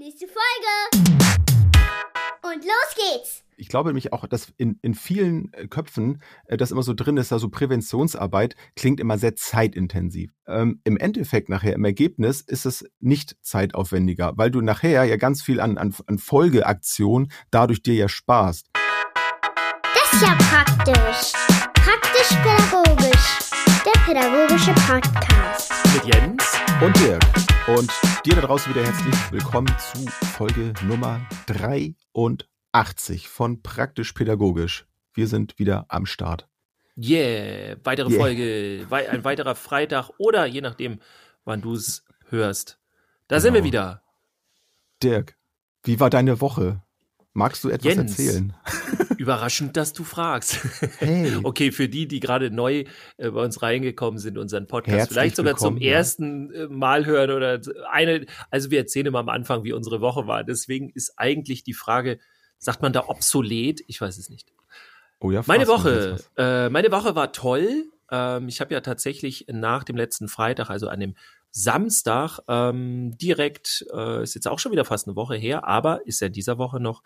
Nächste Folge. Und los geht's. Ich glaube nämlich auch, dass in, in vielen äh, Köpfen äh, das immer so drin ist, also Präventionsarbeit klingt immer sehr zeitintensiv. Ähm, Im Endeffekt nachher, im Ergebnis ist es nicht zeitaufwendiger, weil du nachher ja ganz viel an, an, an Folgeaktion dadurch dir ja sparst. Das ist ja praktisch. Praktisch-pädagogisch. Der pädagogische Podcast. Mit Jens. Und Dirk. Und dir da draußen wieder herzlich willkommen zu Folge Nummer 83 von Praktisch Pädagogisch. Wir sind wieder am Start. Yeah, weitere Yeah. Folge, ein weiterer Freitag oder je nachdem, wann du es hörst. Da sind wir Genau. wieder. Dirk, wie war deine Woche? Magst du etwas Jens. erzählen? Überraschend, dass du fragst. Hey. Okay, für die, die gerade neu äh, bei uns reingekommen sind, unseren Podcast, Herzlich vielleicht sogar zum ja. ersten äh, Mal hören oder eine, also wir erzählen immer am Anfang, wie unsere Woche war. Deswegen ist eigentlich die Frage, sagt man da obsolet? Ich weiß es nicht. Oh ja, Meine fragst du Woche, äh, meine Woche war toll. Ähm, ich habe ja tatsächlich nach dem letzten Freitag, also an dem Samstag, ähm, direkt, äh, ist jetzt auch schon wieder fast eine Woche her, aber ist ja in dieser Woche noch,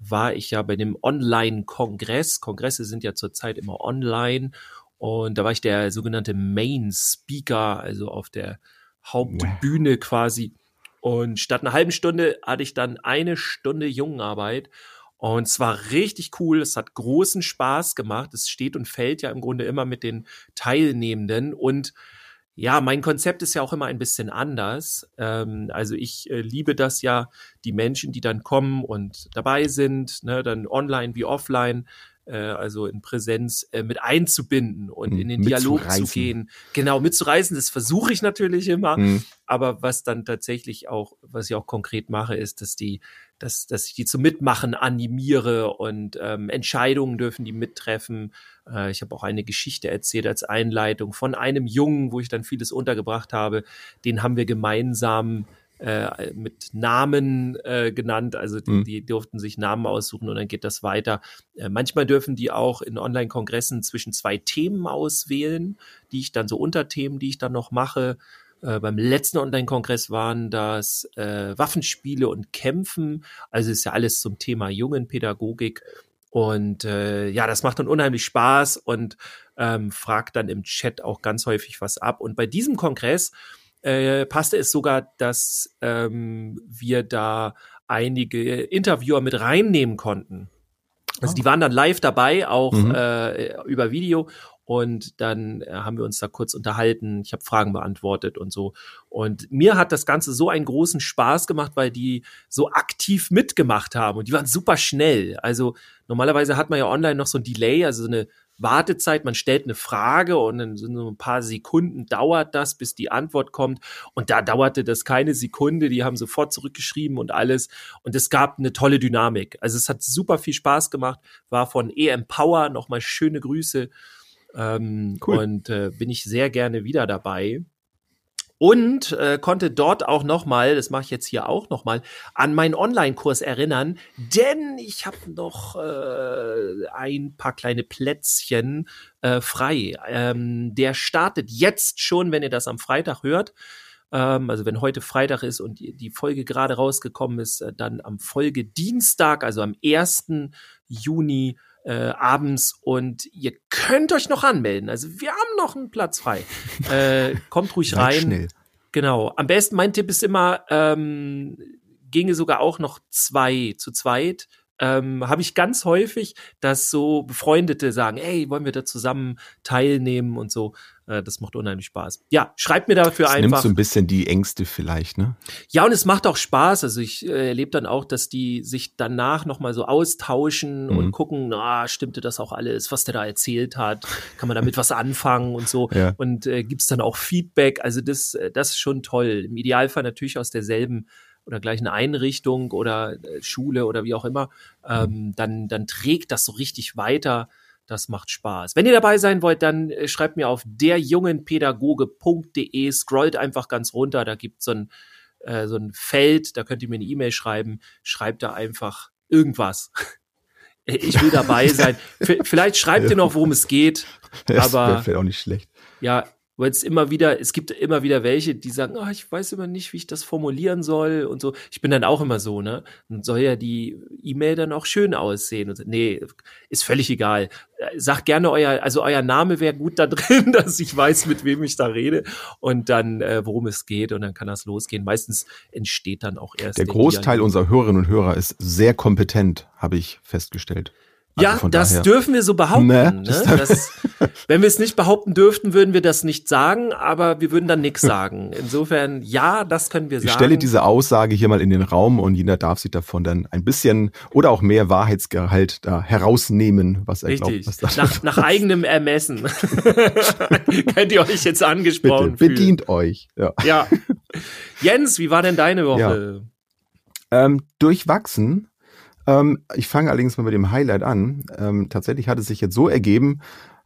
war ich ja bei dem Online-Kongress. Kongresse sind ja zurzeit immer online. Und da war ich der sogenannte Main Speaker, also auf der Hauptbühne quasi. Und statt einer halben Stunde hatte ich dann eine Stunde Jungenarbeit. Und es war richtig cool. Es hat großen Spaß gemacht. Es steht und fällt ja im Grunde immer mit den Teilnehmenden. Und ja, mein Konzept ist ja auch immer ein bisschen anders. Ähm, also ich äh, liebe das ja, die Menschen, die dann kommen und dabei sind, ne, dann online wie offline, äh, also in Präsenz äh, mit einzubinden und Mhm, in den Dialog zu gehen. Genau, mitzureißen, das versuche ich natürlich immer. Hm, Aber was dann tatsächlich auch, was ich auch konkret mache, ist, dass die, dass, dass ich die zum Mitmachen animiere und ähm, Entscheidungen dürfen die mittreffen. Äh, ich habe auch eine Geschichte erzählt als Einleitung von einem Jungen, wo ich dann vieles untergebracht habe. Den haben wir gemeinsam äh, mit Namen äh, genannt. Also die, Mhm. die durften sich Namen aussuchen und dann geht das weiter. Äh, manchmal dürfen die auch in Online-Kongressen zwischen zwei Themen auswählen, die ich dann so Unterthemen, die ich dann noch mache. Äh, beim letzten Online-Kongress waren das äh, Waffenspiele und Kämpfen. Also ist ja alles zum Thema Jungenpädagogik. Und äh, ja, das macht dann unheimlich Spaß und ähm, fragt dann im Chat auch ganz häufig was ab. Und bei diesem Kongress äh, passte es sogar, dass ähm, wir da einige Interviewer mit reinnehmen konnten. Also Ah. die waren dann live dabei, auch Mhm. äh, über Video. Und dann äh, haben wir uns da kurz unterhalten. Ich habe Fragen beantwortet und so. Und mir hat das Ganze so einen großen Spaß gemacht, weil die so aktiv mitgemacht haben. Und die waren super schnell. Also normalerweise hat man ja online noch so ein Delay, also so eine Wartezeit. Man stellt eine Frage und dann sind so ein paar Sekunden dauert das, bis die Antwort kommt. Und da dauerte das keine Sekunde. Die haben sofort zurückgeschrieben und alles. Und es gab eine tolle Dynamik. Also es hat super viel Spaß gemacht. War von EM Power nochmal schöne Grüße. Ähm, Cool. Und äh, bin ich sehr gerne wieder dabei. Und äh, konnte dort auch nochmal, das mache ich jetzt hier auch nochmal, an meinen Online-Kurs erinnern, denn ich habe noch äh, ein paar kleine Plätzchen äh, frei. Ähm, der startet jetzt schon, wenn ihr das am Freitag hört. Ähm, also wenn heute Freitag ist und die Folge gerade rausgekommen ist, äh, dann am Folgedienstag, also am 1. Juni äh, abends und ihr könnt euch noch anmelden. Also wir haben noch einen Platz frei. Äh, kommt ruhig rein. Schnell. Genau. Am besten, mein Tipp ist immer, ähm, ginge sogar auch noch zwei zu zweit. Ähm, Habe ich ganz häufig, dass so Befreundete sagen, hey, wollen wir da zusammen teilnehmen und so. Äh, das macht unheimlich Spaß. Ja, schreibt mir dafür Das nimmt einfach. so ein bisschen die Ängste vielleicht, ne? Ja, und es macht auch Spaß. Also ich äh, erlebe dann auch, dass die sich danach nochmal so austauschen Mhm. und gucken, na, stimmte das auch alles, was der da erzählt hat? Kann man damit was anfangen und so? Ja. Und äh, gibt's dann auch Feedback? Also das, äh, das ist schon toll. Im Idealfall natürlich aus derselben oder gleichen Einrichtung oder äh, Schule oder wie auch immer. Ähm, dann, dann trägt das so richtig weiter. Das macht Spaß. Wenn ihr dabei sein wollt, dann äh, schreibt mir auf derjungenpädagoge.de, scrollt einfach ganz runter, da gibt's so ein, äh, so ein Feld, da könnt ihr mir eine E-Mail schreiben, schreibt da einfach irgendwas. Ich will dabei sein. Vielleicht schreibt ihr noch, worum es geht. Das Aber- vielleicht auch nicht schlecht. Ja, weil es immer wieder, es gibt immer wieder welche, die sagen, ah, ich weiß immer nicht, wie ich das formulieren soll und so. Ich bin dann auch immer so, ne? Dann soll ja die E-Mail dann auch schön aussehen. Und. Nee, ist völlig egal. Sagt gerne euer, also euer Name wäre gut da drin, dass ich weiß, mit wem ich da rede und dann, äh, worum es geht und dann kann das losgehen. Meistens entsteht dann auch erst. Der Großteil unserer Hörerinnen und Hörer ist sehr kompetent, habe ich festgestellt. Also ja, das daher. dürfen wir so behaupten. Nee, ne? das, wenn wir es nicht behaupten dürften, würden wir das nicht sagen, aber wir würden dann nichts sagen. Insofern, ja, das können wir ich sagen. Ich stelle diese Aussage hier mal in den Raum und jeder darf sich davon dann ein bisschen oder auch mehr Wahrheitsgehalt da herausnehmen, was er Richtig. glaubt. Was nach, nach eigenem Ermessen. Könnt ihr euch jetzt angesprochen Bitte, bedient euch. Ja. ja. Jens, wie war denn deine Woche? Ja. Ähm, durchwachsen ähm, ich fange allerdings mal mit dem Highlight an. Ähm, tatsächlich hat es sich jetzt so ergeben,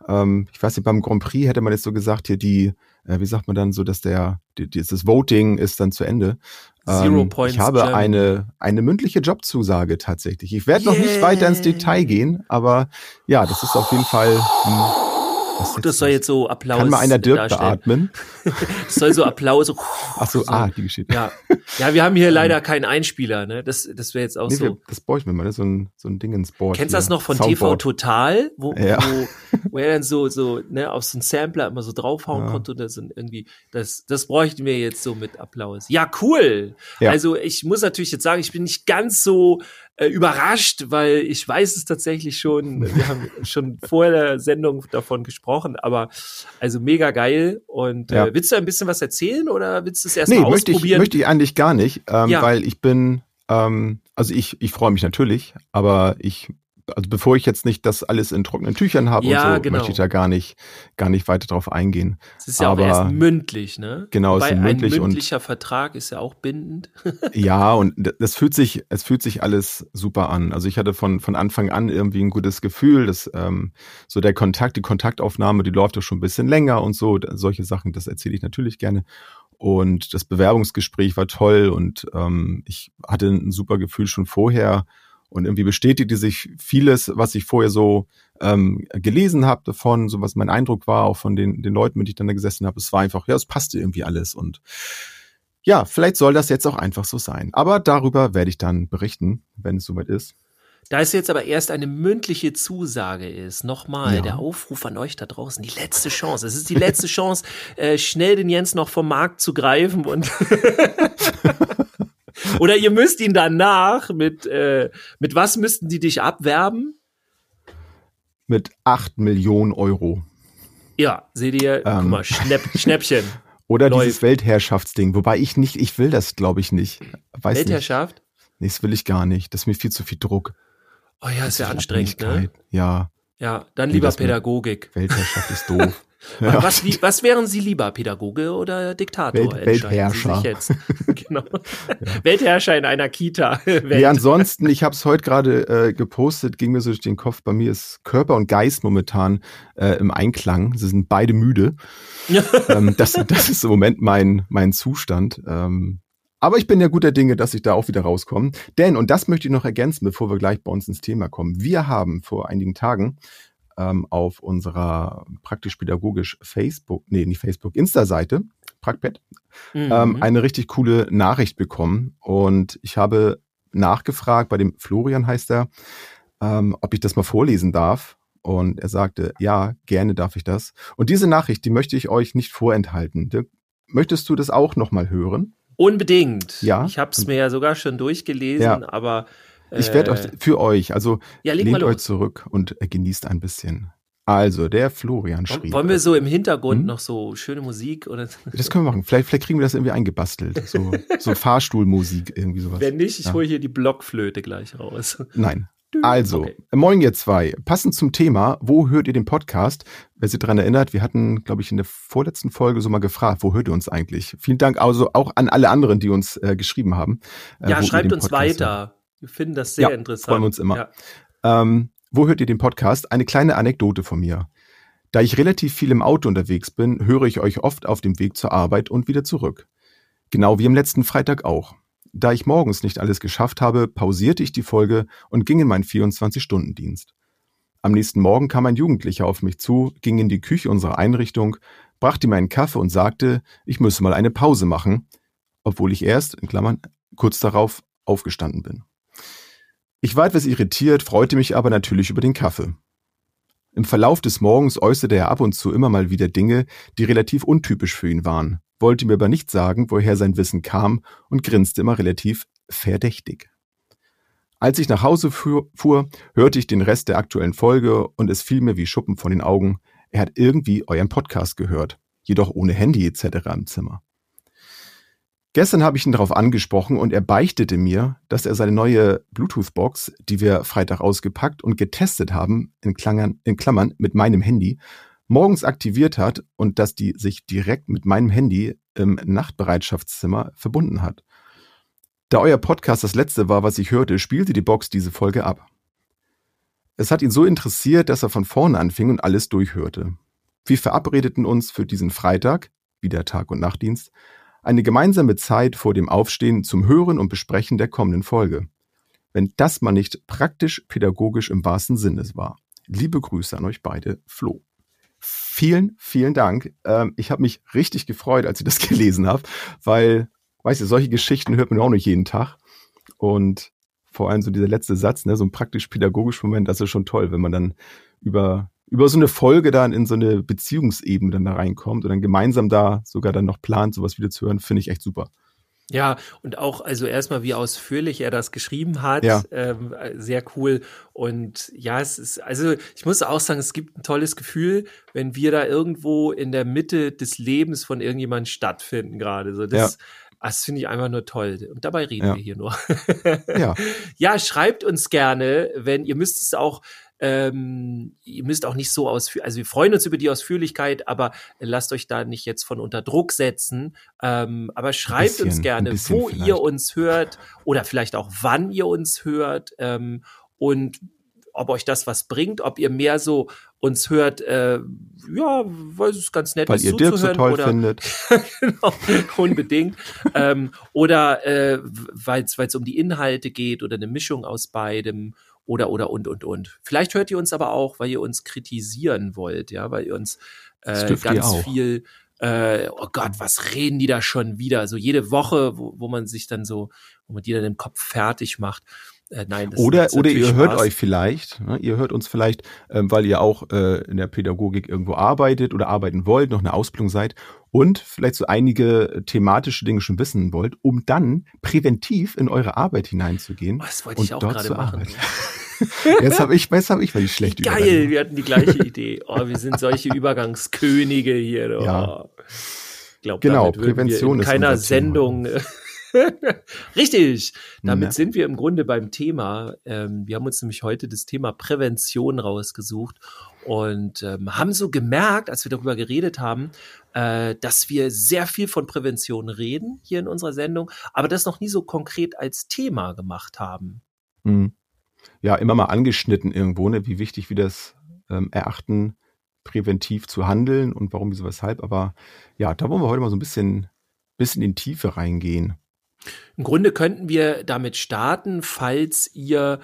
ähm, ich weiß nicht, beim Grand Prix hätte man jetzt so gesagt, hier die, äh, wie sagt man dann so, dass der, die, dieses Voting ist dann zu Ende. Zero ähm, Points. Ich habe eine, eine mündliche Jobzusage tatsächlich. Ich werde yeah. noch nicht weiter ins Detail gehen, aber ja, das ist auf jeden Fall. Hm, das soll jetzt so Applaus. Kann mal einer Dirk darstellen. beatmen? das soll so Applaus. Ach so, so, ah, die Geschichte. Ja. ja, wir haben hier leider keinen Einspieler, ne? Das, das wäre jetzt auch nee, so. Wir, das bräuchten wir mal, ne? so ein, so ein Ding ins Board. Kennst du das noch von Soundboard. TV Total? Wo, ja. wo, wo er dann so, so, ne, auf so einen Sampler immer so draufhauen ja. konnte und das irgendwie, das, das bräuchten wir jetzt so mit Applaus. Ja, cool. Ja. Also ich muss natürlich jetzt sagen, ich bin nicht ganz so äh, überrascht, weil ich weiß es tatsächlich schon. Wir haben schon vor der Sendung davon gesprochen, aber also mega geil. Und äh, ja. äh, willst du ein bisschen was erzählen oder willst du es erst nee, möchte ausprobieren? Ich, möchte ich eigentlich gar nicht, ähm, ja. weil ich bin, ähm, also ich, ich freue mich natürlich, aber ich also bevor ich jetzt nicht das alles in trockenen Tüchern habe ja, und so, genau. möchte ich da gar nicht, gar nicht weiter drauf eingehen. Es ist ja Aber, auch erst mündlich, ne? Genau, es ist mündlich ein mündlicher und, Vertrag ist ja auch bindend. ja, und das fühlt sich, es fühlt sich alles super an. Also ich hatte von, von Anfang an irgendwie ein gutes Gefühl, dass ähm, so der Kontakt, die Kontaktaufnahme, die läuft doch schon ein bisschen länger und so. Solche Sachen, das erzähle ich natürlich gerne. Und das Bewerbungsgespräch war toll und ähm, ich hatte ein super Gefühl schon vorher und irgendwie bestätigte sich vieles, was ich vorher so ähm, gelesen habe davon, so was mein Eindruck war, auch von den, den Leuten, mit denen ich dann da gesessen habe. Es war einfach, ja, es passte irgendwie alles. Und ja, vielleicht soll das jetzt auch einfach so sein. Aber darüber werde ich dann berichten, wenn es soweit ist. Da es jetzt aber erst eine mündliche Zusage ist, nochmal ja. der Aufruf an euch da draußen, die letzte Chance. Es ist die letzte Chance, äh, schnell den Jens noch vom Markt zu greifen und Oder ihr müsst ihn danach mit, äh, mit was müssten die dich abwerben? Mit acht Millionen Euro. Ja, seht ihr, ähm. guck mal, Schnäpp, Schnäppchen. Oder Läuft. dieses Weltherrschaftsding, wobei ich nicht, ich will das, glaube ich, nicht. Weiß Weltherrschaft? Nicht. Nee, das will ich gar nicht. Das ist mir viel zu viel Druck. Oh ja, ist ja anstrengend, ne? Ja. Ja, dann lieber Pädagogik. Weltherrschaft ist doof. Ja. Was, was wären Sie lieber, Pädagoge oder Diktator? Welt, Weltherrscher. genau. Ja. Weltherrscher in einer Kita. Ja, ansonsten, ich habe es heute gerade äh, gepostet, ging mir so durch den Kopf, bei mir ist Körper und Geist momentan äh, im Einklang. Sie sind beide müde. ähm, das, das ist im Moment mein, mein Zustand. Ähm, aber ich bin ja guter Dinge, dass ich da auch wieder rauskomme. Denn, und das möchte ich noch ergänzen, bevor wir gleich bei uns ins Thema kommen. Wir haben vor einigen Tagen ähm, auf unserer praktisch-pädagogisch Facebook, nee, nicht Facebook, Insta-Seite, Prackpad, ähm, mhm. ähm, eine richtig coole Nachricht bekommen. Und ich habe nachgefragt, bei dem Florian heißt er, ähm, ob ich das mal vorlesen darf. Und er sagte, ja, gerne darf ich das. Und diese Nachricht, die möchte ich euch nicht vorenthalten. Möchtest du das auch nochmal hören? Unbedingt. Ja. Ich habe es mir ja sogar schon durchgelesen, ja. aber ich werde euch äh, für euch, also ja, lehnt euch zurück und äh, genießt ein bisschen. Also, der Florian schrieb. Wollen wir so im Hintergrund hm? noch so schöne Musik oder? Das können wir machen. Vielleicht, vielleicht kriegen wir das irgendwie eingebastelt. So, so Fahrstuhlmusik, irgendwie sowas. Wenn nicht, ich ja. hole hier die Blockflöte gleich raus. Nein. Also, okay. moin ihr zwei. Passend zum Thema, wo hört ihr den Podcast? Wer sich daran erinnert, wir hatten, glaube ich, in der vorletzten Folge so mal gefragt, wo hört ihr uns eigentlich? Vielen Dank also auch an alle anderen, die uns äh, geschrieben haben. Äh, ja, schreibt uns weiter. Hört. Wir finden das sehr ja, interessant. Freuen wir uns immer. Ja. Ähm, wo hört ihr den Podcast? Eine kleine Anekdote von mir. Da ich relativ viel im Auto unterwegs bin, höre ich euch oft auf dem Weg zur Arbeit und wieder zurück. Genau wie am letzten Freitag auch. Da ich morgens nicht alles geschafft habe, pausierte ich die Folge und ging in meinen 24-Stunden-Dienst. Am nächsten Morgen kam ein Jugendlicher auf mich zu, ging in die Küche unserer Einrichtung, brachte mir einen Kaffee und sagte, ich müsse mal eine Pause machen, obwohl ich erst, in Klammern, kurz darauf aufgestanden bin. Ich war etwas irritiert, freute mich aber natürlich über den Kaffee. Im Verlauf des Morgens äußerte er ab und zu immer mal wieder Dinge, die relativ untypisch für ihn waren, wollte mir aber nicht sagen, woher sein Wissen kam und grinste immer relativ verdächtig. Als ich nach Hause fuhr, hörte ich den Rest der aktuellen Folge und es fiel mir wie Schuppen von den Augen, er hat irgendwie euren Podcast gehört, jedoch ohne Handy etc. im Zimmer. Gestern habe ich ihn darauf angesprochen und er beichtete mir, dass er seine neue Bluetooth-Box, die wir Freitag ausgepackt und getestet haben, in, Klangern, in Klammern mit meinem Handy, morgens aktiviert hat und dass die sich direkt mit meinem Handy im Nachtbereitschaftszimmer verbunden hat. Da euer Podcast das letzte war, was ich hörte, spielte die Box diese Folge ab. Es hat ihn so interessiert, dass er von vorne anfing und alles durchhörte. Wir verabredeten uns für diesen Freitag, wieder Tag- und Nachtdienst, eine gemeinsame Zeit vor dem Aufstehen zum Hören und Besprechen der kommenden Folge. Wenn das mal nicht praktisch pädagogisch im wahrsten Sinne war. Liebe Grüße an euch beide, Flo. Vielen, vielen Dank. Ähm, ich habe mich richtig gefreut, als ich das gelesen habe, weil weißt du, solche Geschichten hört man auch nicht jeden Tag. Und vor allem so dieser letzte Satz, ne, so ein praktisch-pädagogischer Moment, das ist schon toll, wenn man dann über, über so eine Folge dann in so eine Beziehungsebene dann da reinkommt und dann gemeinsam da sogar dann noch plant, sowas wieder zu hören, finde ich echt super. Ja, und auch, also erstmal, wie ausführlich er das geschrieben hat, ja. ähm, sehr cool. Und ja, es ist, also ich muss auch sagen, es gibt ein tolles Gefühl, wenn wir da irgendwo in der Mitte des Lebens von irgendjemandem stattfinden gerade. So, das, ja das finde ich einfach nur toll. Und dabei reden ja. wir hier nur. ja. ja, schreibt uns gerne, wenn ihr müsst es auch ähm, ihr müsst auch nicht so ausführlich, also wir freuen uns über die Ausführlichkeit, aber lasst euch da nicht jetzt von unter Druck setzen. Ähm, aber schreibt bisschen, uns gerne, wo vielleicht. ihr uns hört oder vielleicht auch wann ihr uns hört ähm, und ob euch das was bringt, ob ihr mehr so uns hört, äh, ja, weil es ganz nett weil ist ihr Dirk so toll oder, findet. genau, unbedingt. ähm, oder äh, weil es um die Inhalte geht oder eine Mischung aus beidem oder oder und und und. Vielleicht hört ihr uns aber auch, weil ihr uns kritisieren wollt, ja, weil ihr uns äh, ganz viel äh, oh Gott, was reden die da schon wieder? So jede Woche, wo, wo man sich dann so, wo man die dann im Kopf fertig macht. Äh, nein, das oder oder ihr Spaß. hört euch vielleicht, ne, ihr hört uns vielleicht, ähm, weil ihr auch äh, in der Pädagogik irgendwo arbeitet oder arbeiten wollt, noch eine Ausbildung seid und vielleicht so einige thematische Dinge schon wissen wollt, um dann präventiv in eure Arbeit hineinzugehen. Oh, das wollte ich auch gerade machen. jetzt habe ich, jetzt habe ich mal die schlechte Geil, wir hatten die gleiche Idee. Oh, wir sind solche Übergangskönige hier. Oh. Ja. Glaub, genau, Prävention ist keiner Sendung. Thema. Richtig. Damit ja. sind wir im Grunde beim Thema. Ähm, wir haben uns nämlich heute das Thema Prävention rausgesucht und ähm, haben so gemerkt, als wir darüber geredet haben, äh, dass wir sehr viel von Prävention reden hier in unserer Sendung, aber das noch nie so konkret als Thema gemacht haben. Mhm. Ja, immer mal angeschnitten irgendwo, ne, wie wichtig wir das ähm, erachten, präventiv zu handeln und warum, wieso, weshalb. Aber ja, da wollen wir heute mal so ein bisschen, bisschen in Tiefe reingehen. Im Grunde könnten wir damit starten, falls ihr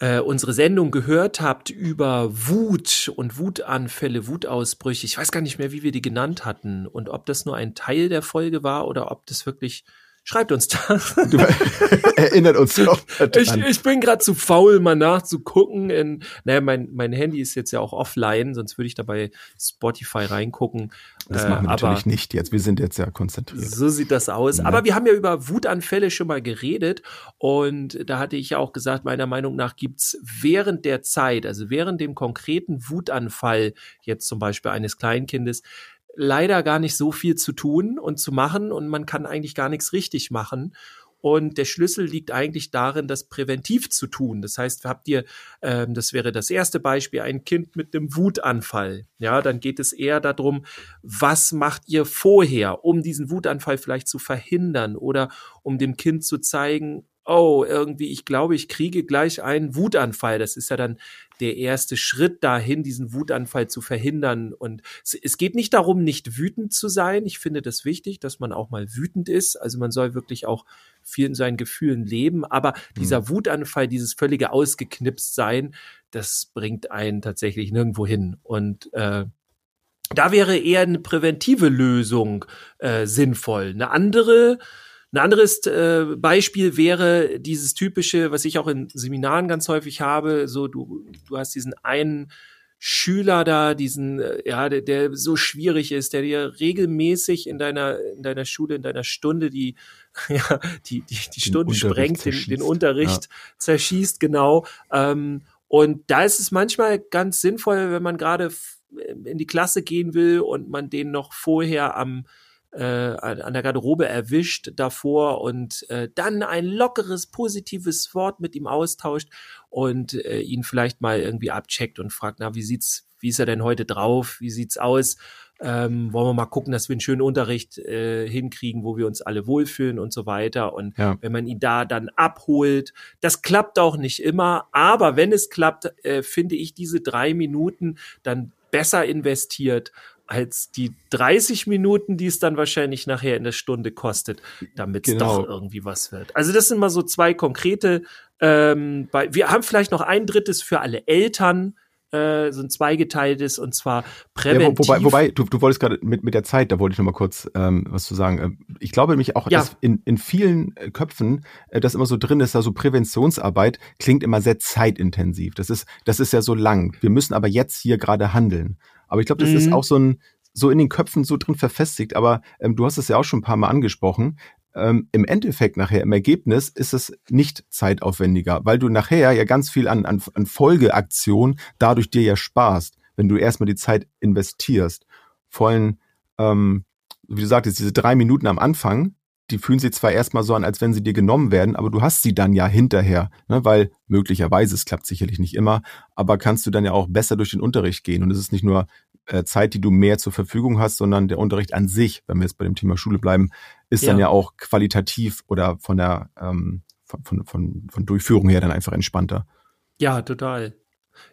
äh, unsere Sendung gehört habt über Wut und Wutanfälle, Wutausbrüche. Ich weiß gar nicht mehr, wie wir die genannt hatten und ob das nur ein Teil der Folge war oder ob das wirklich Schreibt uns das. erinnert uns doch. Ich, ich bin gerade zu faul, mal nachzugucken. In, naja, mein, mein Handy ist jetzt ja auch offline, sonst würde ich dabei Spotify reingucken. Das machen wir äh, natürlich nicht jetzt. Wir sind jetzt ja konzentriert. So sieht das aus. Ja. Aber wir haben ja über Wutanfälle schon mal geredet. Und da hatte ich ja auch gesagt, meiner Meinung nach gibt's während der Zeit, also während dem konkreten Wutanfall, jetzt zum Beispiel eines Kleinkindes, leider gar nicht so viel zu tun und zu machen und man kann eigentlich gar nichts richtig machen. Und der Schlüssel liegt eigentlich darin, das präventiv zu tun. Das heißt, habt ihr, ähm, das wäre das erste Beispiel, ein Kind mit einem Wutanfall. Ja, dann geht es eher darum, was macht ihr vorher, um diesen Wutanfall vielleicht zu verhindern oder um dem Kind zu zeigen, oh, irgendwie, ich glaube, ich kriege gleich einen Wutanfall. Das ist ja dann der erste Schritt dahin, diesen Wutanfall zu verhindern. Und es, es, geht nicht darum, nicht wütend zu sein. Ich finde das wichtig, dass man auch mal wütend ist. Also man soll wirklich auch viel in seinen Gefühlen leben. Aber mhm. dieser Wutanfall, dieses völlige ausgeknipst sein, das bringt einen tatsächlich nirgendwo hin. Und äh, da wäre eher eine präventive Lösung äh, sinnvoll. Eine andere ein anderes äh, Beispiel wäre dieses typische, was ich auch in Seminaren ganz häufig habe, so du, du hast diesen einen Schüler da, diesen, äh, ja, der, der so schwierig ist, der dir regelmäßig in deiner, in deiner Schule, in deiner Stunde die, ja, die, die, die Stunde sprengt, den, den Unterricht ja. zerschießt, genau. Ähm, und da ist es manchmal ganz sinnvoll, wenn man gerade in die Klasse gehen will und man den noch vorher am äh, an der Garderobe erwischt davor und äh, dann ein lockeres, positives Wort mit ihm austauscht und äh, ihn vielleicht mal irgendwie abcheckt und fragt, na, wie sieht's, wie ist er denn heute drauf? Wie sieht's aus? Ähm, wollen wir mal gucken, dass wir einen schönen Unterricht äh, hinkriegen, wo wir uns alle wohlfühlen und so weiter. Und ja. wenn man ihn da dann abholt, das klappt auch nicht immer, aber wenn es klappt, äh, finde ich diese drei Minuten dann besser investiert als die 30 Minuten, die es dann wahrscheinlich nachher in der Stunde kostet, damit es genau. doch irgendwie was wird. Also das sind mal so zwei konkrete. Ähm, bei, wir haben vielleicht noch ein drittes für alle Eltern, äh, so ein zweigeteiltes und zwar präventiv. Ja, wobei, wobei du, du wolltest gerade mit, mit der Zeit, da wollte ich noch mal kurz ähm, was zu sagen. Ähm, ich glaube nämlich auch, ja. dass in, in vielen äh, Köpfen äh, das immer so drin ist, also Präventionsarbeit klingt immer sehr zeitintensiv. Das ist, das ist ja so lang. Wir müssen aber jetzt hier gerade handeln. Aber ich glaube, das mhm. ist auch so ein, so in den Köpfen so drin verfestigt. Aber ähm, du hast es ja auch schon ein paar Mal angesprochen. Ähm, Im Endeffekt nachher, im Ergebnis ist es nicht zeitaufwendiger, weil du nachher ja ganz viel an, an, an Folgeaktion dadurch dir ja sparst, wenn du erstmal die Zeit investierst. Vor allem, ähm, wie du sagtest, diese drei Minuten am Anfang, die fühlen sich zwar erstmal so an, als wenn sie dir genommen werden, aber du hast sie dann ja hinterher, ne? weil möglicherweise, es klappt sicherlich nicht immer, aber kannst du dann ja auch besser durch den Unterricht gehen. Und es ist nicht nur äh, Zeit, die du mehr zur Verfügung hast, sondern der Unterricht an sich, wenn wir jetzt bei dem Thema Schule bleiben, ist ja. dann ja auch qualitativ oder von der ähm, von, von, von, von Durchführung her dann einfach entspannter. Ja, total.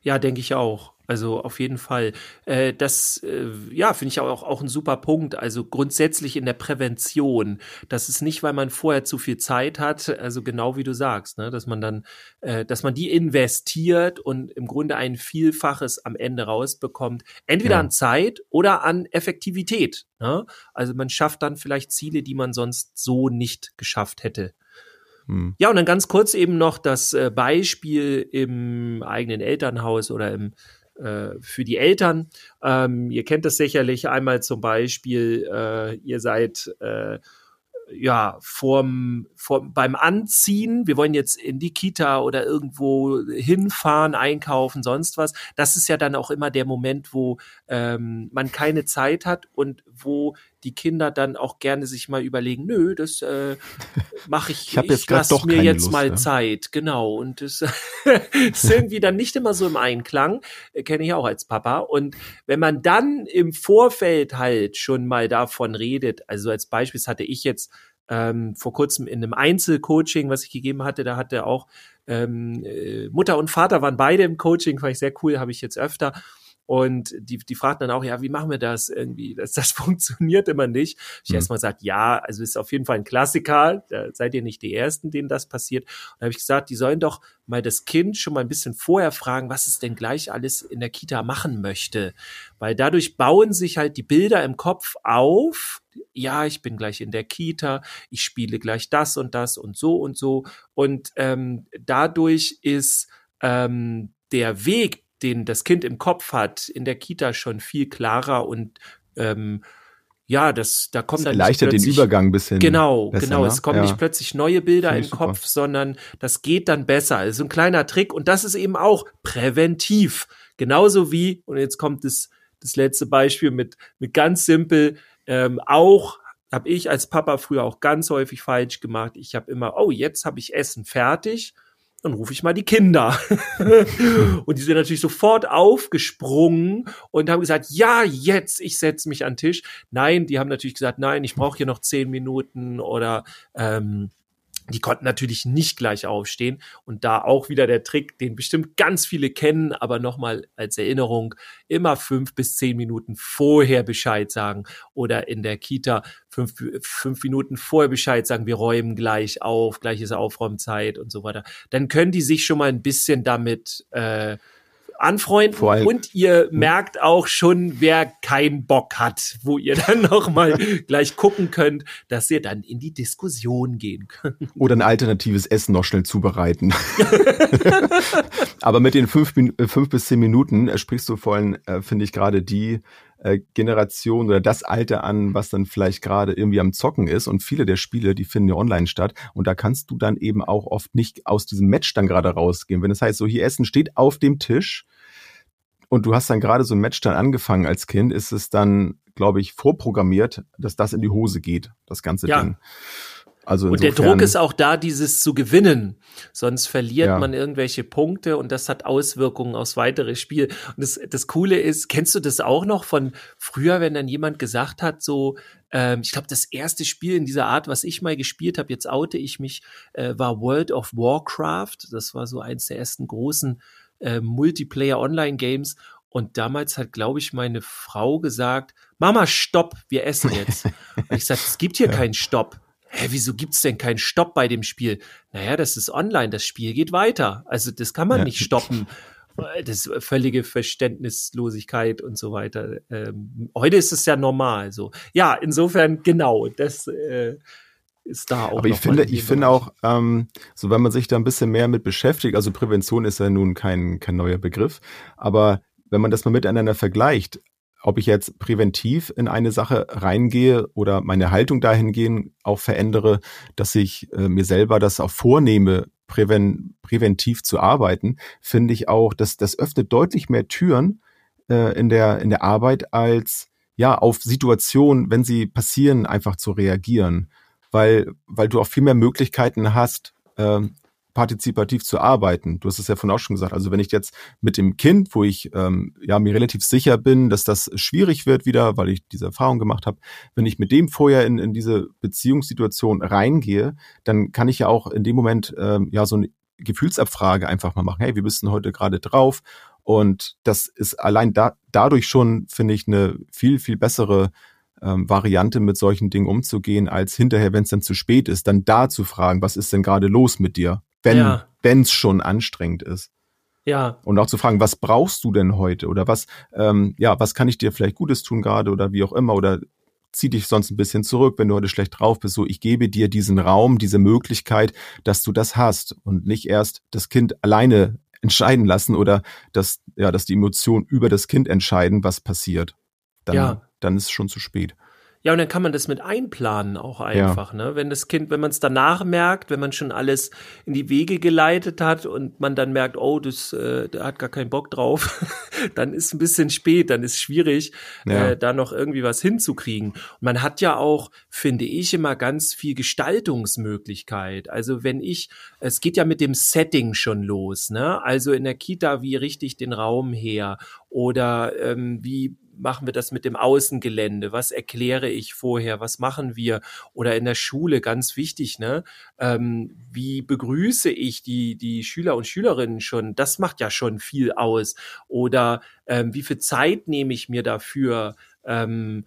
Ja, denke ich auch. Also auf jeden Fall. Äh, das, äh, ja, finde ich auch, auch ein super Punkt. Also grundsätzlich in der Prävention. Das ist nicht, weil man vorher zu viel Zeit hat, also genau wie du sagst, ne, dass man dann, äh, dass man die investiert und im Grunde ein Vielfaches am Ende rausbekommt. Entweder ja. an Zeit oder an Effektivität. Ne? Also man schafft dann vielleicht Ziele, die man sonst so nicht geschafft hätte. Hm. Ja, und dann ganz kurz eben noch das äh, Beispiel im eigenen Elternhaus oder im äh, für die Eltern. Ähm, ihr kennt das sicherlich einmal zum Beispiel, äh, ihr seid äh, ja vorm, vorm, beim Anziehen, wir wollen jetzt in die Kita oder irgendwo hinfahren, einkaufen, sonst was. Das ist ja dann auch immer der Moment, wo ähm, man keine Zeit hat und wo die Kinder dann auch gerne sich mal überlegen, nö, das äh, mache ich, ich, ich lasse mir jetzt Lust, mal ja. Zeit, genau. Und das ist irgendwie dann nicht immer so im Einklang, äh, kenne ich auch als Papa. Und wenn man dann im Vorfeld halt schon mal davon redet, also als Beispiel hatte ich jetzt ähm, vor kurzem in einem Einzelcoaching, was ich gegeben hatte, da hatte auch ähm, äh, Mutter und Vater waren beide im Coaching, fand ich sehr cool, habe ich jetzt öfter. Und die, die fragten dann auch, ja, wie machen wir das irgendwie? Das, das funktioniert immer nicht. Ich mhm. erstmal gesagt, ja, also ist auf jeden Fall ein Klassiker. Da seid ihr nicht die Ersten, denen das passiert. Und da habe ich gesagt, die sollen doch mal das Kind schon mal ein bisschen vorher fragen, was es denn gleich alles in der Kita machen möchte. Weil dadurch bauen sich halt die Bilder im Kopf auf. Ja, ich bin gleich in der Kita, ich spiele gleich das und das und so und so. Und ähm, dadurch ist ähm, der Weg, den das Kind im Kopf hat, in der Kita schon viel klarer und ähm, ja, das, da kommt das dann erleichtert den Übergang ein bisschen. Genau, besser, genau. Ne? Es kommen ja. nicht plötzlich neue Bilder im Kopf, sondern das geht dann besser. Also ein kleiner Trick und das ist eben auch präventiv. Genauso wie, und jetzt kommt das, das letzte Beispiel mit, mit ganz simpel, ähm, auch habe ich als Papa früher auch ganz häufig falsch gemacht. Ich habe immer, oh, jetzt habe ich Essen fertig dann rufe ich mal die Kinder. und die sind natürlich sofort aufgesprungen und haben gesagt, ja, jetzt, ich setze mich an den Tisch. Nein, die haben natürlich gesagt, nein, ich brauche hier noch zehn Minuten oder ähm, Die konnten natürlich nicht gleich aufstehen und da auch wieder der Trick, den bestimmt ganz viele kennen, aber nochmal als Erinnerung, immer fünf bis zehn Minuten vorher Bescheid sagen oder in der Kita fünf, fünf Minuten vorher Bescheid sagen, wir räumen gleich auf, gleich ist Aufräumzeit und so weiter. Dann können die sich schon mal ein bisschen damit äh, anfreunden und ihr merkt auch schon, wer keinen Bock hat, wo ihr dann noch mal gleich gucken könnt, dass ihr dann in die Diskussion gehen könnt. Oder ein alternatives Essen noch schnell zubereiten. Aber mit den fünf, fünf bis zehn Minuten äh, sprichst du vorhin, äh, finde ich, gerade die äh, Generation oder das Alter an, was dann vielleicht gerade irgendwie am Zocken ist. Und viele der Spiele, die finden ja online statt. Und da kannst du dann eben auch oft nicht aus diesem Match dann gerade rausgehen. Wenn das heißt, so hier Essen steht auf dem Tisch und du hast dann gerade so ein Match dann angefangen als Kind, ist es dann, glaube ich, vorprogrammiert, dass das in die Hose geht, das ganze ja. Ding. Also und der Druck ist auch da, dieses zu gewinnen. Sonst verliert ja. man irgendwelche Punkte und das hat Auswirkungen aufs weitere Spiel. Und das, das Coole ist, kennst du das auch noch von früher, wenn dann jemand gesagt hat, so, ähm, ich glaube, das erste Spiel in dieser Art, was ich mal gespielt habe, jetzt oute ich mich, äh, war World of Warcraft. Das war so eins der ersten großen äh, Multiplayer-Online-Games. Und damals hat, glaube ich, meine Frau gesagt, Mama, stopp, wir essen jetzt. und ich sagte, es gibt hier ja. keinen Stopp hä, wieso gibt's denn keinen Stopp bei dem Spiel? Naja, das ist online, das Spiel geht weiter. Also das kann man ja. nicht stoppen. Das ist völlige Verständnislosigkeit und so weiter. Ähm, heute ist es ja normal so. Ja, insofern genau, das äh, ist da auch. Aber ich finde, ich finde auch, ähm, so wenn man sich da ein bisschen mehr mit beschäftigt, also Prävention ist ja nun kein, kein neuer Begriff, aber wenn man das mal miteinander vergleicht, ob ich jetzt präventiv in eine Sache reingehe oder meine Haltung dahingehend auch verändere, dass ich äh, mir selber das auch vornehme, präven, präventiv zu arbeiten, finde ich auch, dass das öffnet deutlich mehr Türen äh, in der in der Arbeit als ja auf Situationen, wenn sie passieren, einfach zu reagieren, weil weil du auch viel mehr Möglichkeiten hast, äh, partizipativ zu arbeiten. Du hast es ja vorhin auch schon gesagt. Also wenn ich jetzt mit dem Kind, wo ich ähm, ja mir relativ sicher bin, dass das schwierig wird wieder, weil ich diese Erfahrung gemacht habe, wenn ich mit dem vorher in, in diese Beziehungssituation reingehe, dann kann ich ja auch in dem Moment ähm, ja so eine Gefühlsabfrage einfach mal machen. Hey, wie bist heute gerade drauf? Und das ist allein da, dadurch schon, finde ich, eine viel, viel bessere ähm, Variante, mit solchen Dingen umzugehen, als hinterher, wenn es dann zu spät ist, dann da zu fragen, was ist denn gerade los mit dir? Wenn ja. es schon anstrengend ist. Ja. Und auch zu fragen, was brauchst du denn heute? Oder was, ähm, ja, was kann ich dir vielleicht Gutes tun gerade oder wie auch immer? Oder zieh dich sonst ein bisschen zurück, wenn du heute schlecht drauf bist. So, ich gebe dir diesen Raum, diese Möglichkeit, dass du das hast und nicht erst das Kind alleine entscheiden lassen oder dass, ja, dass die Emotionen über das Kind entscheiden, was passiert. Dann, ja. dann ist es schon zu spät. Ja, und dann kann man das mit einplanen auch einfach, ja. ne? Wenn das Kind, wenn man es danach merkt, wenn man schon alles in die Wege geleitet hat und man dann merkt, oh, das, äh, der hat gar keinen Bock drauf, dann ist ein bisschen spät, dann ist schwierig, ja. äh, da noch irgendwie was hinzukriegen. Und man hat ja auch, finde ich, immer ganz viel Gestaltungsmöglichkeit. Also wenn ich, es geht ja mit dem Setting schon los, ne? Also in der Kita, wie richte ich den Raum her? Oder ähm, wie machen wir das mit dem Außengelände? Was erkläre ich vorher? Was machen wir? Oder in der Schule, ganz wichtig, ne? Ähm, wie begrüße ich die, die Schüler und Schülerinnen schon? Das macht ja schon viel aus. Oder ähm, wie viel Zeit nehme ich mir dafür? Ähm,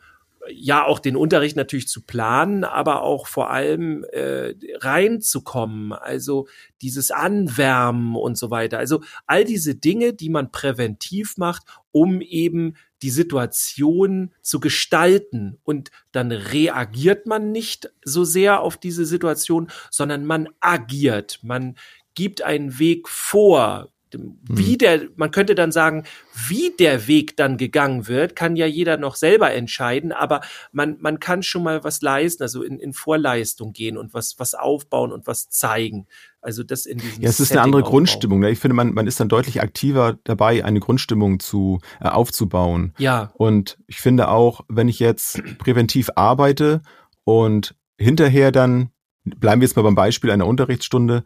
ja auch den Unterricht natürlich zu planen, aber auch vor allem äh, reinzukommen, also dieses Anwärmen und so weiter. Also all diese Dinge, die man präventiv macht, um eben die Situation zu gestalten. Und dann reagiert man nicht so sehr auf diese Situation, sondern man agiert. Man gibt einen Weg vor, wie mhm. der, man könnte dann sagen, wie der Weg dann gegangen wird, kann ja jeder noch selber entscheiden, aber man, man kann schon mal was leisten, also in, in Vorleistung gehen und was, was aufbauen und was zeigen. Also das in diesem Ja, es ist Setting eine andere aufbauen. Grundstimmung. Ne? Ich finde, man, man ist dann deutlich aktiver dabei, eine Grundstimmung zu, äh, aufzubauen. Ja. Und ich finde auch, wenn ich jetzt präventiv arbeite und hinterher dann, bleiben wir jetzt mal beim Beispiel einer Unterrichtsstunde,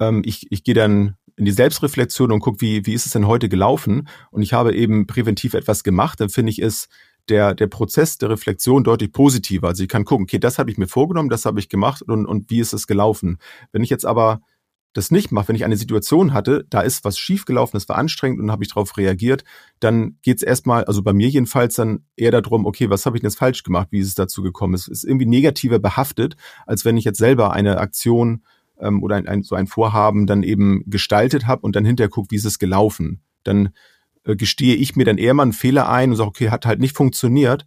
ähm, ich, ich gehe dann in die Selbstreflexion und gucke, wie, wie ist es denn heute gelaufen? Und ich habe eben präventiv etwas gemacht, dann finde ich es der, der Prozess der Reflexion deutlich positiver. Also ich kann gucken, okay, das habe ich mir vorgenommen, das habe ich gemacht und, und wie ist es gelaufen. Wenn ich jetzt aber das nicht mache, wenn ich eine Situation hatte, da ist was schiefgelaufen, das war anstrengend und habe ich darauf reagiert, dann geht es erstmal, also bei mir jedenfalls dann eher darum, okay, was habe ich denn jetzt falsch gemacht, wie ist es dazu gekommen? Es ist irgendwie negativer behaftet, als wenn ich jetzt selber eine Aktion ähm, oder ein, ein, so ein Vorhaben dann eben gestaltet habe und dann hinterher gucke, wie ist es gelaufen. Dann äh, gestehe ich mir dann eher mal einen Fehler ein und sage, okay, hat halt nicht funktioniert,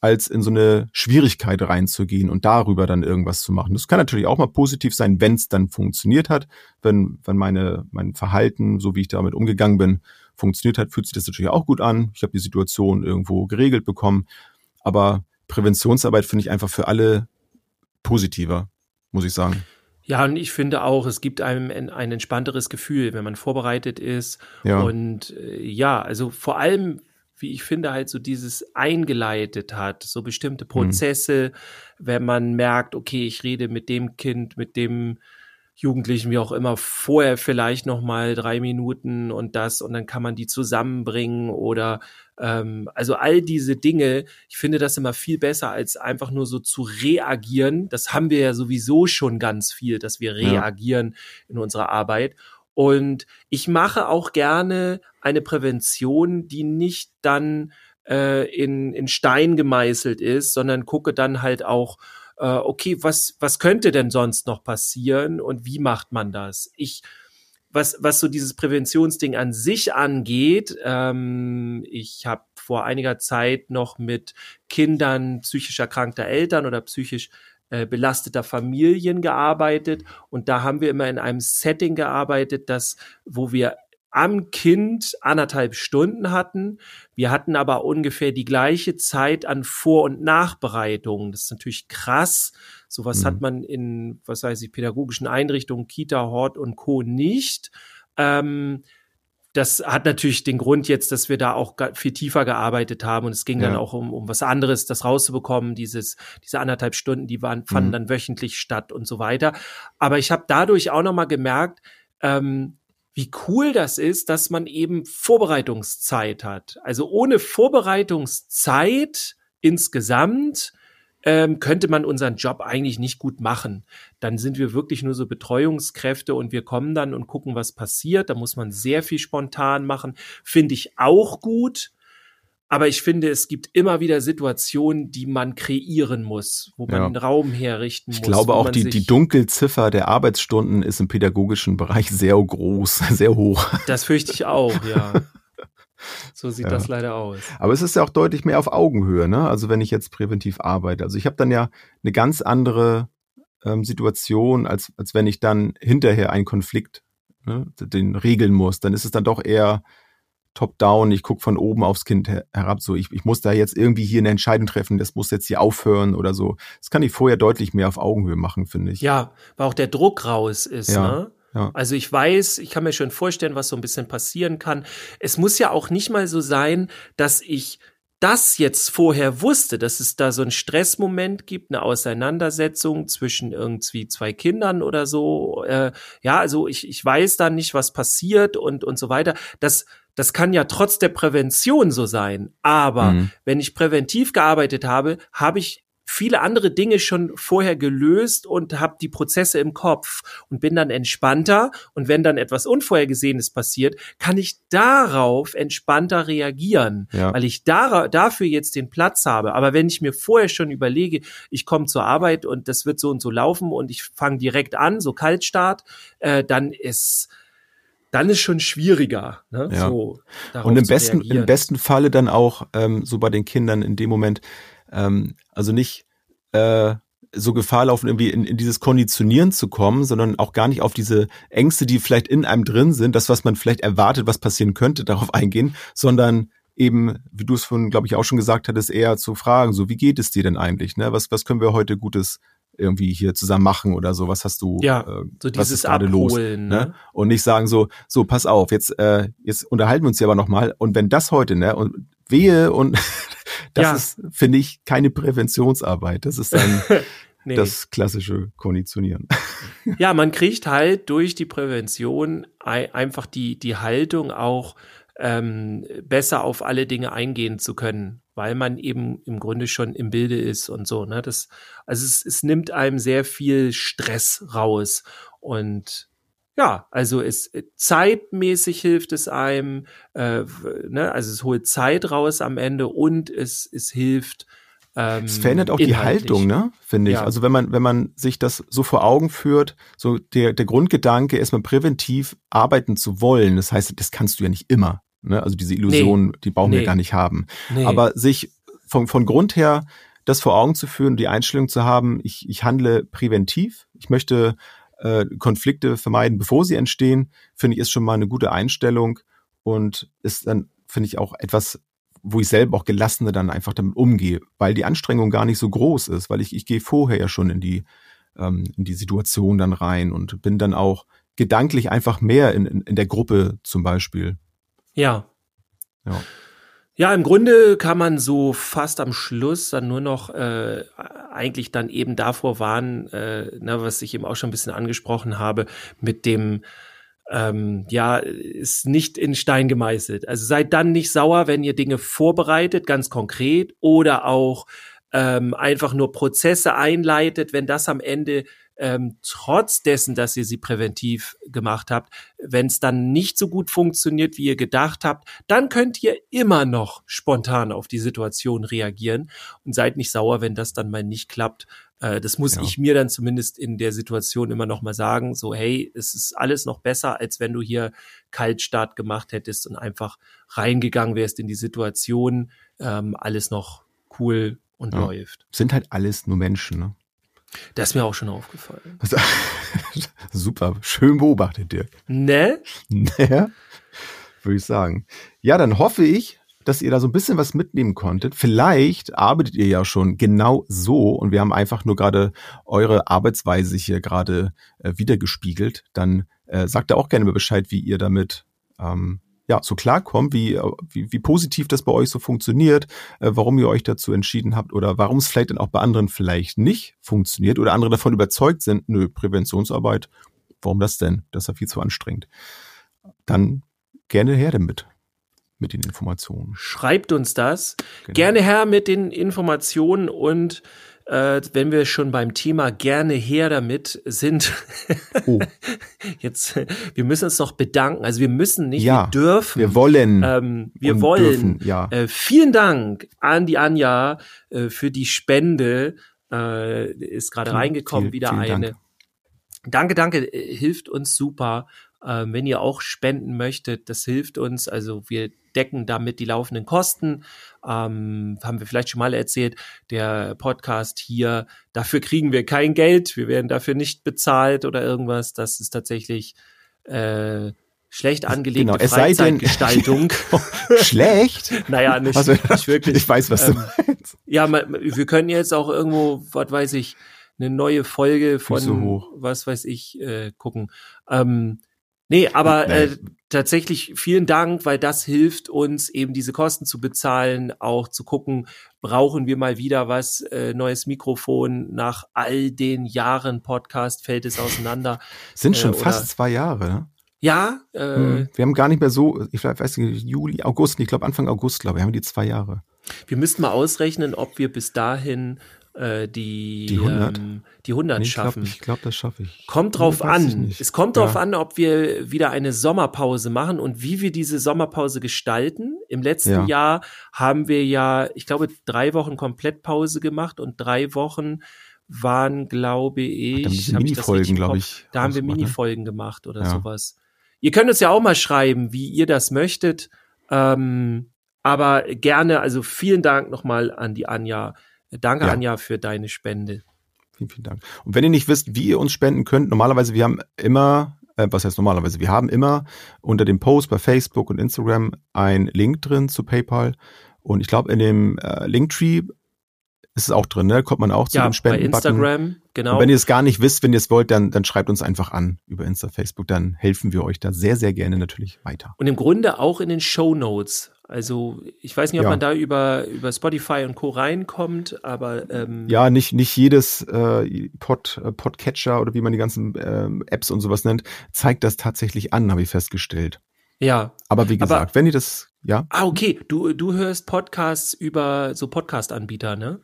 als in so eine Schwierigkeit reinzugehen und darüber dann irgendwas zu machen. Das kann natürlich auch mal positiv sein, wenn es dann funktioniert hat, wenn, wenn meine, mein Verhalten, so wie ich damit umgegangen bin, funktioniert hat, fühlt sich das natürlich auch gut an. Ich habe die Situation irgendwo geregelt bekommen. Aber Präventionsarbeit finde ich einfach für alle positiver, muss ich sagen. Ja, und ich finde auch, es gibt einem ein, ein entspannteres Gefühl, wenn man vorbereitet ist. Ja. Und äh, ja, also vor allem, wie ich finde, halt so dieses eingeleitet hat, so bestimmte mhm. Prozesse, mhm. wenn man merkt, okay, ich rede mit dem Kind, mit dem Jugendlichen, wie auch immer, vorher vielleicht noch mal drei Minuten und das und dann kann man die zusammenbringen oder ähm, also all diese Dinge. Ich finde das immer viel besser als einfach nur so zu reagieren. Das haben wir ja sowieso schon ganz viel, dass wir reagieren ja. in unserer Arbeit. Und ich mache auch gerne eine Prävention, die nicht dann äh, in, in Stein gemeißelt ist, sondern gucke dann halt auch äh, okay, was, was könnte denn sonst noch passieren und wie macht man das? Ich, was, was so dieses Präventionsding an sich angeht, ähm, ich habe vor einiger Zeit noch mit Kindern psychisch erkrankter Eltern oder psychisch äh, belasteter Familien gearbeitet und da haben wir immer in einem Setting gearbeitet, das, wo wir am Kind anderthalb Stunden hatten. Wir hatten aber ungefähr die gleiche Zeit an Vor- und Nachbereitungen. Das ist natürlich krass. Sowas mhm. hat man in, was weiß ich, pädagogischen Einrichtungen, Kita, Hort und Co. nicht. Ähm, das hat natürlich den Grund jetzt, dass wir da auch viel tiefer gearbeitet haben und es ging ja. dann auch um, um was anderes, das rauszubekommen. Dieses, diese anderthalb Stunden, die waren, fanden mhm. dann wöchentlich statt und so weiter. Aber ich habe dadurch auch nochmal gemerkt, ähm, wie cool das ist, dass man eben Vorbereitungszeit hat. Also ohne Vorbereitungszeit insgesamt ähm, könnte man unseren Job eigentlich nicht gut machen. Dann sind wir wirklich nur so Betreuungskräfte und wir kommen dann und gucken, was passiert. Da muss man sehr viel spontan machen. Finde ich auch gut. Aber ich finde, es gibt immer wieder Situationen, die man kreieren muss, wo man ja. einen Raum herrichten muss. Ich glaube auch, die, die Dunkelziffer der Arbeitsstunden ist im pädagogischen Bereich sehr groß, sehr hoch. Das fürchte ich auch, ja. So sieht ja. das leider aus. Aber es ist ja auch deutlich mehr auf Augenhöhe, ne? Also wenn ich jetzt präventiv arbeite. Also ich habe dann ja eine ganz andere ähm, Situation, als, als wenn ich dann hinterher einen Konflikt ne, den regeln muss. Dann ist es dann doch eher top-down, ich gucke von oben aufs Kind herab, so ich, ich muss da jetzt irgendwie hier eine Entscheidung treffen, das muss jetzt hier aufhören oder so. Das kann ich vorher deutlich mehr auf Augenhöhe machen, finde ich. Ja, weil auch der Druck raus ist, ja. ne? Ja. Also ich weiß, ich kann mir schon vorstellen, was so ein bisschen passieren kann. Es muss ja auch nicht mal so sein, dass ich das jetzt vorher wusste, dass es da so einen Stressmoment gibt, eine Auseinandersetzung zwischen irgendwie zwei Kindern oder so. Äh, ja, also ich, ich weiß dann nicht, was passiert und, und so weiter. Das, das kann ja trotz der Prävention so sein. Aber mhm. wenn ich präventiv gearbeitet habe, habe ich viele andere Dinge schon vorher gelöst und habe die Prozesse im Kopf und bin dann entspannter. Und wenn dann etwas Unvorhergesehenes passiert, kann ich darauf entspannter reagieren, ja. weil ich da, dafür jetzt den Platz habe. Aber wenn ich mir vorher schon überlege, ich komme zur Arbeit und das wird so und so laufen und ich fange direkt an, so Kaltstart, äh, dann ist dann ist schon schwieriger. Ne? Ja. So, und im besten, im besten Falle dann auch ähm, so bei den Kindern in dem Moment ähm, also nicht äh, so Gefahr laufen, irgendwie in, in dieses Konditionieren zu kommen, sondern auch gar nicht auf diese Ängste, die vielleicht in einem drin sind, das, was man vielleicht erwartet, was passieren könnte, darauf eingehen, sondern eben, wie du es von, glaube ich, auch schon gesagt hattest, eher zu fragen, so wie geht es dir denn eigentlich? Ne? Was, was können wir heute Gutes irgendwie hier zusammen machen oder so? Was hast du? Ja, äh, so dieses gerade los? Ne? ne? Und nicht sagen so, so pass auf, jetzt äh, jetzt unterhalten wir uns ja aber noch mal. Und wenn das heute ne und wehe und das ja. ist, finde ich, keine Präventionsarbeit. Das ist dann nee. das klassische Konditionieren. Ja, man kriegt halt durch die Prävention einfach die, die Haltung auch, ähm, besser auf alle Dinge eingehen zu können, weil man eben im Grunde schon im Bilde ist und so. Ne? Das, also es, es nimmt einem sehr viel Stress raus und ja, also es zeitmäßig hilft es einem, äh, ne, also es holt Zeit raus am Ende und es, es hilft. Ähm, es verändert auch die Haltung, ne, finde ich. Ja. Also wenn man, wenn man sich das so vor Augen führt, so der, der Grundgedanke, erstmal präventiv arbeiten zu wollen, das heißt, das kannst du ja nicht immer. Ne? Also diese Illusion, nee. die brauchen nee. wir gar nicht haben. Nee. Aber sich von, von Grund her das vor Augen zu führen, die Einstellung zu haben, ich, ich handle präventiv, ich möchte äh, Konflikte vermeiden, bevor sie entstehen, finde ich, ist schon mal eine gute Einstellung und ist dann, finde ich, auch etwas, wo ich selber auch gelassener dann einfach damit umgehe, weil die Anstrengung gar nicht so groß ist, weil ich, ich gehe vorher ja schon in die, ähm, in die Situation dann rein und bin dann auch gedanklich einfach mehr in, in, in der Gruppe zum Beispiel. Ja. Ja. Ja, im Grunde kann man so fast am Schluss dann nur noch äh, eigentlich dann eben davor warnen, äh, na, was ich eben auch schon ein bisschen angesprochen habe, mit dem ähm, ja, ist nicht in Stein gemeißelt. Also seid dann nicht sauer, wenn ihr Dinge vorbereitet, ganz konkret, oder auch ähm, einfach nur Prozesse einleitet, wenn das am Ende ähm, trotz dessen, dass ihr sie präventiv gemacht habt, wenn es dann nicht so gut funktioniert, wie ihr gedacht habt, dann könnt ihr immer noch spontan auf die Situation reagieren und seid nicht sauer, wenn das dann mal nicht klappt. Äh, das muss ja. ich mir dann zumindest in der Situation immer noch mal sagen, so hey, es ist alles noch besser, als wenn du hier Kaltstart gemacht hättest und einfach reingegangen wärst in die Situation, ähm, alles noch cool und ja. läuft. Sind halt alles nur Menschen, ne? Das ist mir auch schon aufgefallen. Super, schön beobachtet, Dirk. Ne? Ne? Würde ich sagen. Ja, dann hoffe ich, dass ihr da so ein bisschen was mitnehmen konntet. Vielleicht arbeitet ihr ja schon genau so und wir haben einfach nur gerade eure Arbeitsweise hier gerade äh, wiedergespiegelt. Dann äh, sagt da auch gerne mal Bescheid, wie ihr damit ähm, ja, so klarkommt, wie, wie, wie positiv das bei euch so funktioniert, äh, warum ihr euch dazu entschieden habt oder warum es vielleicht dann auch bei anderen vielleicht nicht funktioniert oder andere davon überzeugt sind, nö, Präventionsarbeit, warum das denn? Das ist ja viel zu anstrengend. Dann gerne her damit mit den Informationen. Schreibt uns das. Genau. Gerne her mit den Informationen und äh, wenn wir schon beim Thema gerne her damit sind, oh. jetzt, wir müssen uns doch bedanken. Also wir müssen nicht, ja, wir dürfen. Wir wollen. Ähm, wir wollen. Dürfen, ja. Äh, vielen Dank an die Anja äh, für die Spende. Äh, ist gerade reingekommen, viel, wieder eine. Dank. Danke, danke, äh, hilft uns super. Ähm, wenn ihr auch spenden möchtet, das hilft uns. Also wir decken damit die laufenden Kosten. Ähm, haben wir vielleicht schon mal erzählt, der Podcast hier, dafür kriegen wir kein Geld, wir werden dafür nicht bezahlt oder irgendwas. Das ist tatsächlich äh, schlecht angelegte genau, Freizeitgestaltung. schlecht? naja, nicht, also, nicht wirklich. Ich weiß, was du ähm, meinst. Ja, wir können jetzt auch irgendwo, was weiß ich, eine neue Folge von so was weiß ich äh, gucken. Ähm, Nee, aber äh, tatsächlich vielen Dank, weil das hilft uns eben diese Kosten zu bezahlen, auch zu gucken, brauchen wir mal wieder was, äh, neues Mikrofon nach all den Jahren Podcast fällt es auseinander. Sind schon äh, fast zwei Jahre. Ne? Ja. Äh, hm. Wir haben gar nicht mehr so, ich weiß nicht, Juli, August, ich glaube Anfang August, glaube ich, haben wir die zwei Jahre. Wir müssten mal ausrechnen, ob wir bis dahin äh, die, die 100, ähm, die 100 nee, ich schaffen. ich glaube, das schaffe ich. Kommt drauf an. Es kommt drauf ja. an, ob wir wieder eine Sommerpause machen und wie wir diese Sommerpause gestalten. Im letzten ja. Jahr haben wir ja, ich glaube, drei Wochen Komplettpause gemacht und drei Wochen waren, glaube ich, Ach, Minifolgen, glaube ich. Da haben wir Minifolgen gemacht oder ja. sowas. Ihr könnt uns ja auch mal schreiben, wie ihr das möchtet. Ähm, aber gerne, also vielen Dank nochmal an die Anja Danke, ja. Anja, für deine Spende. Vielen, vielen Dank. Und wenn ihr nicht wisst, wie ihr uns spenden könnt, normalerweise, wir haben immer, äh, was heißt normalerweise, wir haben immer unter dem Post bei Facebook und Instagram ein Link drin zu PayPal. Und ich glaube, in dem äh, Linktree ist es auch drin, ne? Kommt man auch zu ja, dem Spenden. Bei Instagram, genau. Und wenn ihr es gar nicht wisst, wenn ihr es wollt, dann, dann schreibt uns einfach an über Insta, Facebook, dann helfen wir euch da sehr, sehr gerne natürlich weiter. Und im Grunde auch in den Show Notes also ich weiß nicht, ob ja. man da über, über Spotify und Co. reinkommt, aber ähm ja, nicht, nicht jedes äh, Pod, äh, Podcatcher oder wie man die ganzen ähm, Apps und sowas nennt, zeigt das tatsächlich an, habe ich festgestellt. Ja. Aber wie gesagt, Aber- wenn ihr das, ja, Ah, okay. Du, du hörst Podcasts über so Podcast-Anbieter, ne?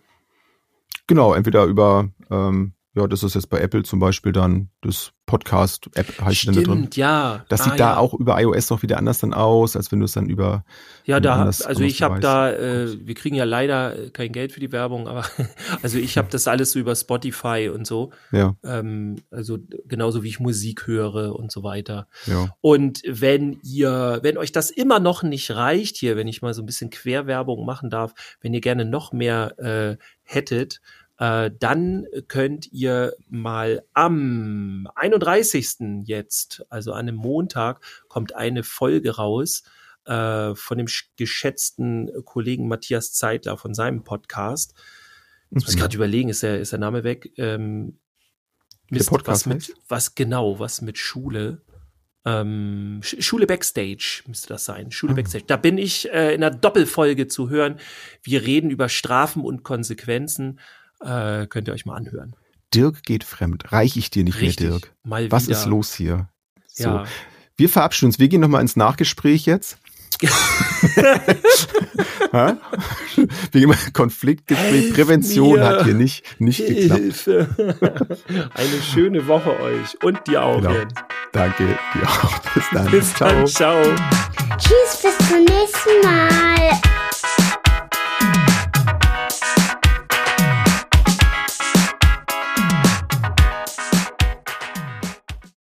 genau, entweder über, ähm, ja, das ist jetzt bei Apple zum Beispiel dann das Podcast-App heißt die dann da drin. Stimmt, ja. Das Ah, sieht da ja. auch über iOS noch wieder anders dann aus, als wenn du es dann über Ja, da, anderes- also anderes ich habe da, äh, wir kriegen ja leider äh, kein Geld für die Werbung, aber also ich habe das alles so über Spotify und so, ja, ähm, also genauso wie ich Musik höre und so weiter. ja. Und wenn ihr, wenn euch das immer noch nicht reicht hier, wenn ich mal so ein bisschen Querwerbung machen darf, wenn ihr gerne noch mehr äh, hättet, äh, dann könnt ihr mal am 31. jetzt, also an einem Montag, kommt eine Folge raus äh, von dem sch- geschätzten Kollegen Matthias Zeitler von seinem Podcast. Jetzt muss ich Mhm. gerade überlegen, ist der, ist der Name weg? Ähm, Mist, Podcast was mit, was genau, was mit Schule? Ähm, Sch- Schule Backstage müsste das sein. Schule Ah. Backstage. Da bin ich äh, in einer Doppelfolge zu hören. Wir reden über Strafen und Konsequenzen. Äh, könnt ihr euch mal anhören. Dirk geht fremd. Reich ich dir nicht Richtig. mehr, Dirk. Mal Was wieder. ist los hier? So. Ja. Wir verabschieden uns. Wir gehen nochmal ins Nachgespräch jetzt. Gehen mal Konfliktgespräch. Helft Prävention mir. hat hier nicht, nicht geklappt. Hilfe. Eine schöne Woche euch und dir auch. Genau. Danke. Dir auch. Bis dann. Bis dann. Ciao. Tschüss, bis zum nächsten Mal.